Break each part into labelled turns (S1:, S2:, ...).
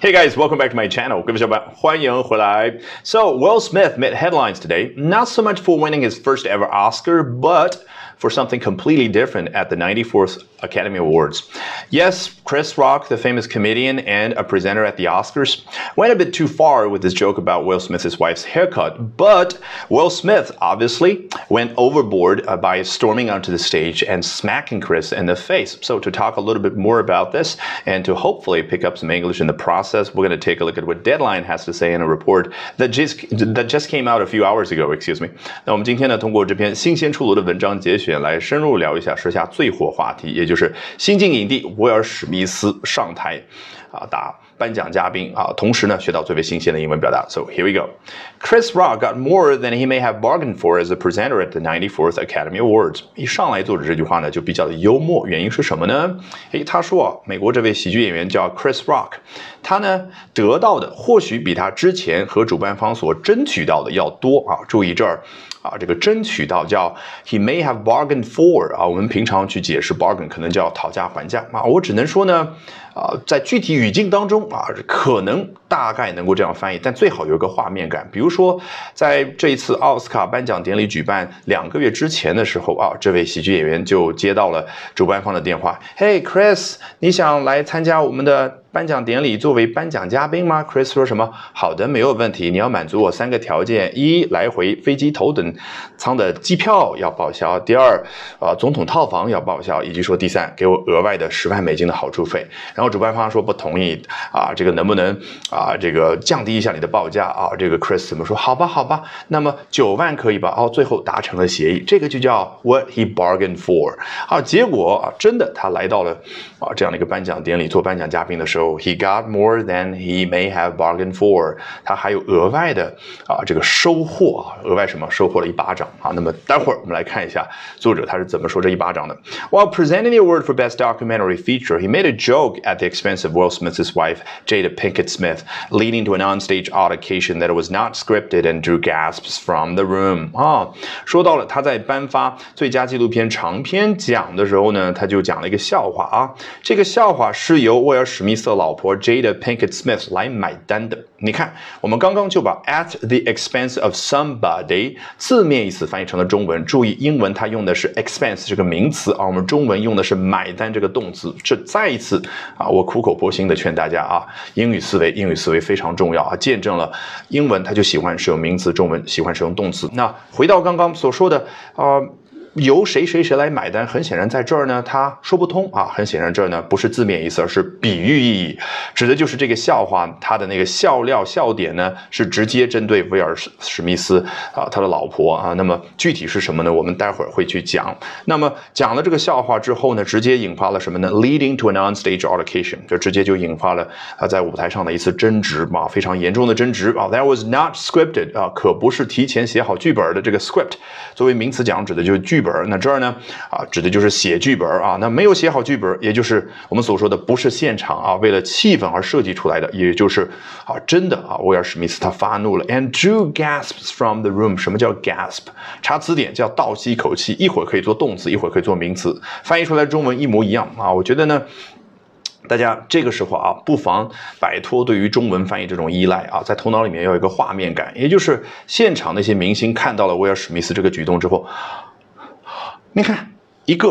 S1: Hey guys, welcome back to my channel. 各位小伙伴，欢迎回来。So Will Smith made headlines today, not so much for winning his first ever Oscar, but for something completely different at the 94th Academy Awards. Yes, Chris Rock, the famous comedian and a presenter at the Oscars, went a bit too far with his joke about Will Smith's wife's haircut, but Will Smith obviously went overboard uh, by storming onto the stage and smacking Chris in the face. So, to talk a little bit more about this and to hopefully pick up some English in the process, we're going to take a look at what Deadline has to say in a report that just that just came out a few hours ago. Excuse me. 那我们今天呢，通过这篇新鲜出炉的文章节选。 来深入聊一下时下最火话题，也就是新晋影帝威尔史密斯上台啊打颁奖嘉宾啊，同时呢学到最为新鲜的英文表达。So here we go. Chris Rock got more than he may have bargained for as a presenter at the 94th Academy Awards. 一上来作者这句话呢就比较的幽默，原因是什么呢？诶，他说啊，美国这位喜剧演员叫 Chris Rock，他呢得到的或许比他之前和主办方所争取到的要多啊。注意这儿。啊，这个争取到叫 he may have bargained for 啊，我们平常去解释 bargain 可能叫讨价还价啊，我只能说呢，啊，在具体语境当中啊，可能大概能够这样翻译，但最好有一个画面感。比如说，在这一次奥斯卡颁奖典礼举办两个月之前的时候啊，这位喜剧演员就接到了主办方的电话，Hey Chris，你想来参加我们的？颁奖典礼作为颁奖嘉宾吗？Chris 说什么？好的，没有问题。你要满足我三个条件：一，来回飞机头等舱的机票要报销；第二，呃，总统套房要报销；以及说第三，给我额外的十万美金的好处费。然后主办方说不同意啊，这个能不能啊，这个降低一下你的报价啊？这个 Chris 怎么说？好吧，好吧，那么九万可以吧？哦，最后达成了协议，这个就叫 What he bargained for。啊，结果啊，真的他来到了啊这样的一个颁奖典礼做颁奖嘉宾的时候。So he got more than he may have bargained for。他还有额外的啊这个收获啊，额外什么？收获了一巴掌啊。那么待会儿我们来看一下作者他是怎么说这一巴掌的。While presenting the award for best documentary feature, he made a joke at the expense of Will Smith's wife, Jada Pinkett Smith, leading to an onstage altercation that was not scripted and drew gasps from the room。啊，说到了他在颁发最佳纪录片长片奖的时候呢，他就讲了一个笑话啊。这个笑话是由威尔史密斯。 的老婆 Jada Pinkett Smith 来买单的。你看，我们刚刚就把 at the expense of somebody 字面意思翻译成了中文。注意，英文它用的是 expense 这个名词，而我们中文用的是买单这个动词。这再一次啊，我苦口婆心的劝大家啊，英语思维，英语思维非常重要啊，见证了英文它就喜欢使用名词，中文喜欢使用动词。那回到刚刚所说的啊。由谁谁谁来买单？很显然，在这儿呢，他说不通啊。很显然，这儿呢不是字面意思，而是比喻意义，指的就是这个笑话，它的那个笑料笑点呢，是直接针对威尔史史密斯啊，他的老婆啊。那么具体是什么呢？我们待会儿会去讲。那么讲了这个笑话之后呢，直接引发了什么呢？Leading to an onstage altercation，就直接就引发了啊，在舞台上的一次争执啊，非常严重的争执啊。That was not scripted 啊，可不是提前写好剧本的。这个 script 作为名词讲，指的就是剧。本那这儿呢啊，指的就是写剧本啊。那没有写好剧本，也就是我们所说的不是现场啊，为了气氛而设计出来的，也就是啊，真的啊，威尔史密斯他发怒了，and drew gasps from the room。什么叫 gasp？查词典叫倒吸一口气，一会儿可以做动词，一会儿可以做名词，翻译出来中文一模一样啊。我觉得呢，大家这个时候啊，不妨摆脱对于中文翻译这种依赖啊，在头脑里面要有一个画面感，也就是现场那些明星看到了威尔史密斯这个举动之后。你看，一个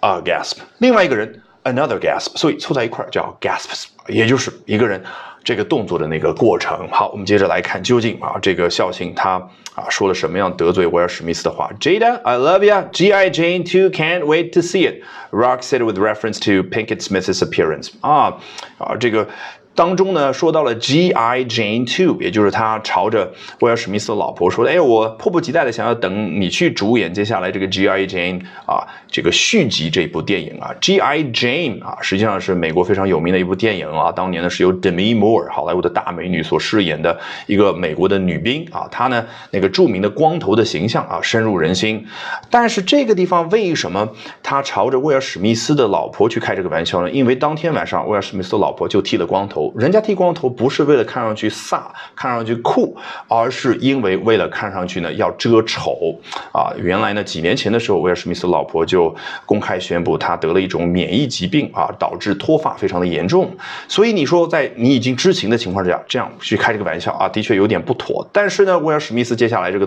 S1: 啊 gasp，另外一个人 another gasp，所以凑在一块儿叫 gasps，也就是一个人这个动作的那个过程。好，我们接着来看，究竟啊这个孝星他啊说了什么样得罪威尔史密斯的话？Jada，I love you. G.I. Jane too. Can't wait to see it. Rock said with reference to Pinkett Smith's appearance. 啊啊这个。当中呢，说到了 G.I. Jane Two，也就是他朝着威尔史密斯的老婆说的：“哎，我迫不及待的想要等你去主演接下来这个 G.I. Jane 啊，这个续集这部电影啊。G.I. Jane 啊，实际上是美国非常有名的一部电影啊。当年呢是由 Demi Moore 好莱坞的大美女所饰演的一个美国的女兵啊。她呢那个著名的光头的形象啊，深入人心。但是这个地方为什么他朝着威尔史密斯的老婆去开这个玩笑呢？因为当天晚上威尔史密斯的老婆就剃了光头。人家剃光头不是为了看上去飒、看上去酷，而是因为为了看上去呢要遮丑啊。原来呢几年前的时候，威尔史密斯老婆就公开宣布他得了一种免疫疾病啊，导致脱发非常的严重。所以你说在你已经知情的情况下，这样去开这个玩笑啊，的确有点不妥。但是呢，威尔史密斯接下来这个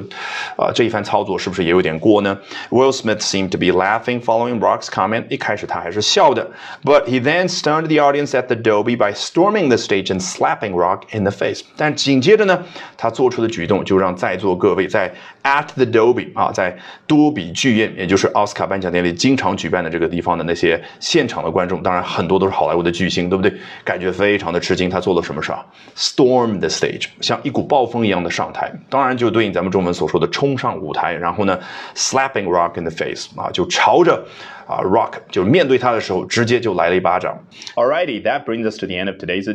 S1: 啊这一番操作是不是也有点过呢？Will Smith seemed to be laughing following Rock's comment。一开始他还是笑的，but he then stunned the audience at the Dolby by storming the stage and slapping Rock in the face。但紧接着呢，他做出的举动就让在座各位在 at the Dolby 啊，在多比剧院，也就是奥斯卡颁奖典礼经常举办的这个地方的那些现场的观众，当然很多都是好莱坞的巨星，对不对？感觉非常的吃惊。他做了什么事啊？Storm the stage，像一股暴风一样的上台，当然就对应咱们中文所说的冲上舞台，然后呢，slapping Rock in the face 啊，就朝着啊 Rock 就面对他的时候，直接就来了一巴掌。Alrighty, that brings us to the end of today's